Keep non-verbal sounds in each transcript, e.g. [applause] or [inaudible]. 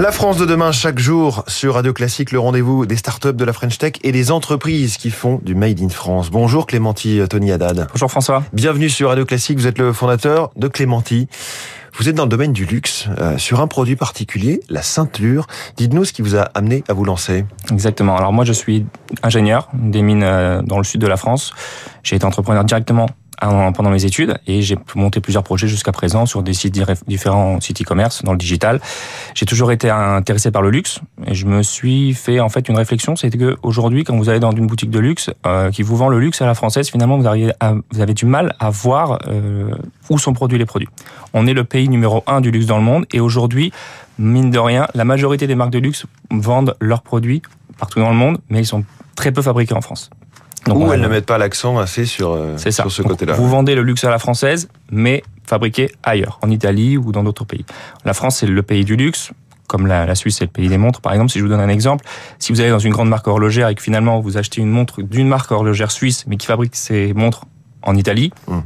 La France de demain, chaque jour sur Radio Classique, le rendez-vous des startups de la French Tech et des entreprises qui font du Made in France. Bonjour Clémenty Tony Haddad. Bonjour François. Bienvenue sur Radio Classique, vous êtes le fondateur de Clémenty. Vous êtes dans le domaine du luxe, euh, sur un produit particulier, la ceinture. Dites-nous ce qui vous a amené à vous lancer. Exactement. Alors moi, je suis ingénieur des mines euh, dans le sud de la France. J'ai été entrepreneur directement pendant mes études et j'ai monté plusieurs projets jusqu'à présent sur des sites différents sites e-commerce dans le digital. J'ai toujours été intéressé par le luxe et je me suis fait en fait une réflexion, c'est que aujourd'hui quand vous allez dans une boutique de luxe euh, qui vous vend le luxe à la française, finalement vous, arrivez vous avez du mal à voir euh, où sont produits les produits. On est le pays numéro un du luxe dans le monde et aujourd'hui, mine de rien, la majorité des marques de luxe vendent leurs produits partout dans le monde, mais ils sont très peu fabriqués en France. Donc, Ou elles ne mettent pas l'accent assez sur, euh, sur ce côté-là. Vous vendez le luxe à la française, mais fabriqué ailleurs, en Italie ou dans d'autres pays. La France, c'est le pays du luxe, comme la, la Suisse, c'est le pays des montres. Par exemple, si je vous donne un exemple, si vous allez dans une grande marque horlogère et que finalement vous achetez une montre d'une marque horlogère suisse, mais qui fabrique ses montres en Italie, hmm.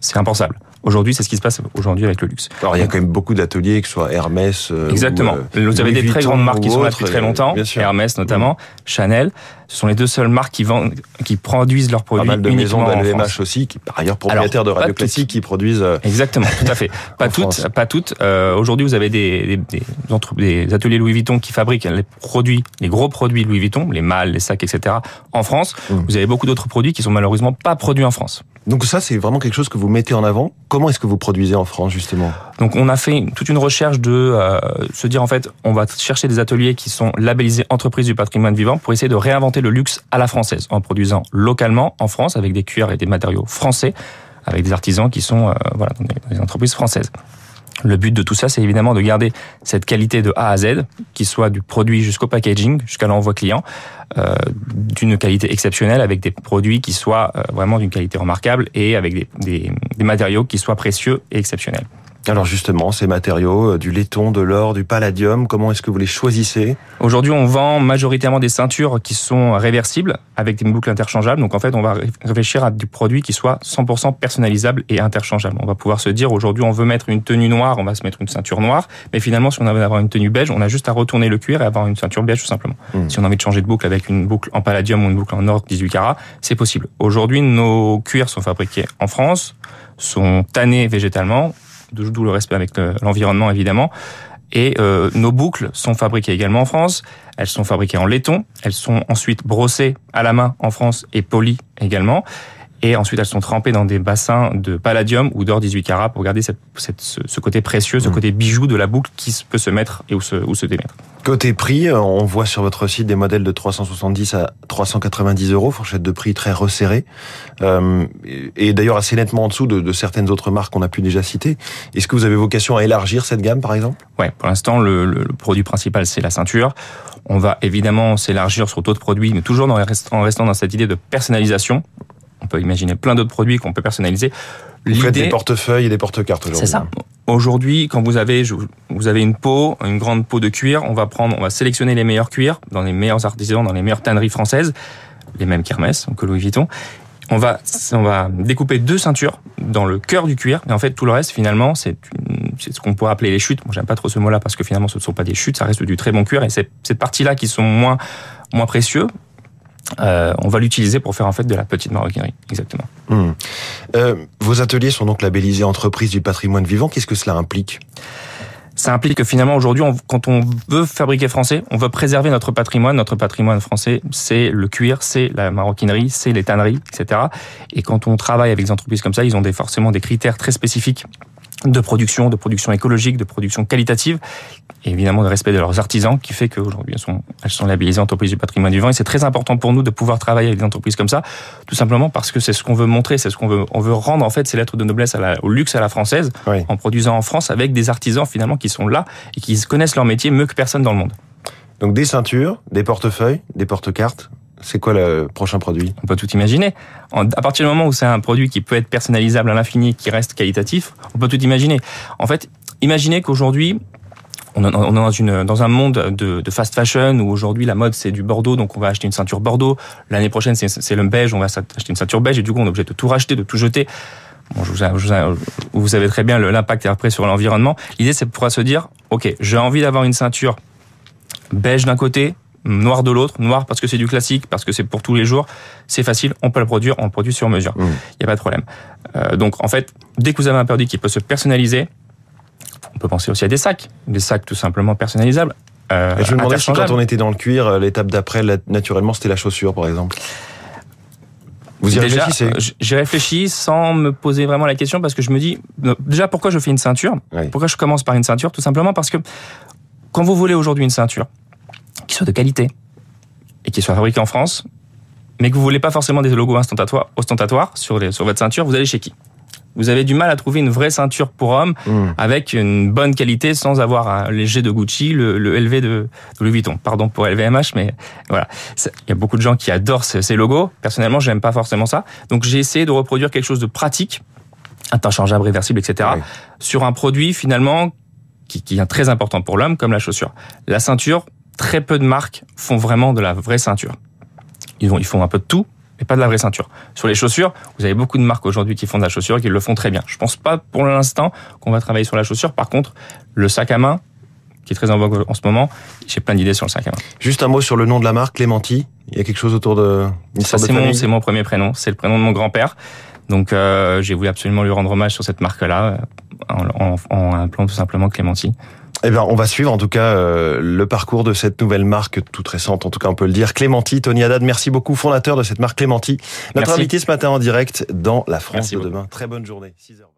c'est impensable. Aujourd'hui, c'est ce qui se passe aujourd'hui avec le luxe. Alors, il y a quand même beaucoup d'ateliers, que ce soit Hermès. Euh, Exactement. Euh, vous avez des très grandes marques qui sont là depuis très longtemps. Hermès notamment, mm. Chanel. Ce sont les deux seules marques qui vendent, qui produisent leurs produits. Pas mal de maisons d'LVMH aussi, qui par ailleurs propriétaires de Radio Classique, qui produisent. Euh, Exactement, tout à fait. [laughs] pas toutes, pas toutes. Euh, Aujourd'hui, vous avez des, des, des, des, ateliers Louis Vuitton qui fabriquent les produits, les gros produits Louis Vuitton, les malles, les sacs, etc. En France, mm. vous avez beaucoup d'autres produits qui sont malheureusement pas produits en France. Donc ça, c'est vraiment quelque chose que vous mettez en avant. Comment est-ce que vous produisez en France, justement? Donc on a fait toute une recherche de euh, se dire, en fait, on va chercher des ateliers qui sont labellisés entreprises du patrimoine vivant pour essayer de réinventer le luxe à la française, en produisant localement en France avec des cuirs et des matériaux français, avec des artisans qui sont euh, voilà, des entreprises françaises. Le but de tout ça, c'est évidemment de garder cette qualité de A à Z, qui soit du produit jusqu'au packaging, jusqu'à l'envoi client, euh, d'une qualité exceptionnelle, avec des produits qui soient euh, vraiment d'une qualité remarquable et avec des, matériaux qui soient précieux et exceptionnels. Alors justement, ces matériaux, euh, du laiton, de l'or, du palladium, comment est-ce que vous les choisissez? Aujourd'hui, on vend majoritairement des ceintures qui sont réversibles avec des boucles interchangeables. Donc en fait, on va réfléchir à du produit qui soit 100% personnalisable et interchangeable. On va pouvoir se dire aujourd'hui, on veut mettre une tenue noire, on va se mettre une ceinture noire. Mais finalement, si on a envie d'avoir une tenue beige, on a juste à retourner le cuir et avoir une ceinture beige tout simplement. Hmm. Si on a envie de changer de boucle avec une boucle en palladium ou une boucle en or 18 carats, c'est possible. Aujourd'hui, nos cuirs sont fabriqués en France, sont tannés végétalement d'où le respect avec l'environnement évidemment. Et euh, nos boucles sont fabriquées également en France. Elles sont fabriquées en laiton. Elles sont ensuite brossées à la main en France et polies également. Et ensuite, elles sont trempées dans des bassins de palladium ou d'or 18 carats pour garder cette, cette, ce côté précieux, ce mmh. côté bijou de la boucle qui peut se mettre et où se, se démettre. Côté prix, euh, on voit sur votre site des modèles de 370 à 390 euros, fourchette de prix très resserrée, euh, et d'ailleurs assez nettement en dessous de, de certaines autres marques qu'on a pu déjà citer. Est-ce que vous avez vocation à élargir cette gamme, par exemple? Ouais, pour l'instant, le, le, produit principal c'est la ceinture. On va évidemment s'élargir sur d'autres produits, mais toujours en restant dans cette idée de personnalisation. On peut imaginer plein d'autres produits qu'on peut personnaliser. Vous faites des portefeuilles et des porte-cartes aujourd'hui. C'est ça. Aujourd'hui, quand vous avez vous avez une peau, une grande peau de cuir, on va prendre, on va sélectionner les meilleurs cuirs dans les meilleurs artisans, dans les meilleures tanneries françaises, les mêmes qu'Hermès, que Louis Vuitton. On va on va découper deux ceintures dans le cœur du cuir, et en fait tout le reste finalement c'est c'est ce qu'on pourrait appeler les chutes. Moi j'aime pas trop ce mot-là parce que finalement ce ne sont pas des chutes, ça reste du très bon cuir et c'est cette partie-là qui sont moins moins précieux euh, on va l'utiliser pour faire en fait de la petite maroquinerie, exactement. Hmm. Euh, vos ateliers sont donc labellisés entreprises du patrimoine vivant. Qu'est-ce que cela implique? Ça implique que finalement aujourd'hui, quand on veut fabriquer français, on veut préserver notre patrimoine. Notre patrimoine français, c'est le cuir, c'est la maroquinerie, c'est les tanneries, etc. Et quand on travaille avec des entreprises comme ça, ils ont des, forcément des critères très spécifiques de production, de production écologique, de production qualitative, et évidemment de respect de leurs artisans, qui fait qu'aujourd'hui elles sont, elles sont labellisées entreprises du patrimoine vivant. Et c'est très important pour nous de pouvoir travailler avec des entreprises comme ça, tout simplement parce que c'est ce qu'on veut montrer, c'est ce qu'on veut, on veut rendre en fait ces lettres de noblesse à la, au luxe à la française, en produisant en France avec des artisans finalement qui sont là et qui connaissent leur métier mieux que personne dans le monde. Donc des ceintures, des portefeuilles, des porte-cartes, c'est quoi le prochain produit? On peut tout imaginer. À partir du moment où c'est un produit qui peut être personnalisable à l'infini, qui reste qualitatif, on peut tout imaginer. En fait, imaginez qu'aujourd'hui, on est dans, dans un monde de, fast fashion où aujourd'hui la mode c'est du Bordeaux, donc on va acheter une ceinture Bordeaux. L'année prochaine c'est le beige, on va acheter une ceinture beige et du coup on est obligé de tout racheter, de tout jeter. Bon, je vous, vous, savez très bien l'impact après sur l'environnement. L'idée c'est de pouvoir se dire, ok, j'ai envie d'avoir une ceinture beige d'un côté, noir de l'autre, noir parce que c'est du classique, parce que c'est pour tous les jours, c'est facile, on peut le produire, on le produit sur mesure. Il Mmh. n'y a pas de problème. Euh, donc en fait, dès que vous avez un produit qui peut se personnaliser, on peut penser aussi à des sacs, des sacs tout simplement personnalisables. euh, Et je me demandais si quand on était dans le cuir, euh, l'étape d'après, naturellement, c'était la chaussure, par exemple. Vous y déjà, réfléchissez? J'ai réfléchi sans me poser vraiment la question parce que je me dis, déjà pourquoi je fais une ceinture? Oui. Pourquoi je commence par une ceinture? Tout simplement parce que quand vous voulez aujourd'hui une ceinture soit de qualité et qui soit fabriquée en France, mais que vous voulez pas forcément des logos ostentatoires, ostentatoires sur, les- sur votre ceinture, vous allez chez qui? Vous avez du mal à trouver une vraie ceinture pour homme Mmh. avec une bonne qualité sans avoir un léger de Gucci, le, le LV de, de Louis Vuitton. Pardon pour LVMH, mais voilà. Il y a beaucoup de gens qui adorent ce- ces logos. Personnellement, j'aime pas forcément ça. Donc j'ai essayé de reproduire quelque chose de pratique, interchangeable, réversible, etc. Oui. sur un produit finalement qui, qui est très important pour l'homme, comme la chaussure. La ceinture, très peu de marques font vraiment de la vraie ceinture. Ils, vont, ils font un peu de tout, mais pas de la vraie ceinture. Sur les chaussures, vous avez beaucoup de marques aujourd'hui qui font de la chaussure et qui le font très bien. Je pense pas pour l'instant qu'on va travailler sur la chaussure. Par contre, le sac à main, qui est très en vogue en ce moment, j'ai plein d'idées sur le sac à main. Juste un mot sur le nom de la marque, Clémenti. Il y a quelque chose autour de Ça, c'est mon, premier prénom. C'est le prénom de mon grand-père. Donc, euh, j'ai voulu absolument lui rendre hommage sur cette marque-là, en, en, en appelant tout simplement Clémenti. Eh bien, on va suivre en tout cas euh, le parcours de cette nouvelle marque toute récente, en tout cas on peut le dire. Clémenti, Tony Haddad, merci beaucoup, fondateur de cette marque Clémenti. Notre Merci. invité ce matin en direct dans La France Merci de beaucoup. demain. Très bonne journée. 6 heures.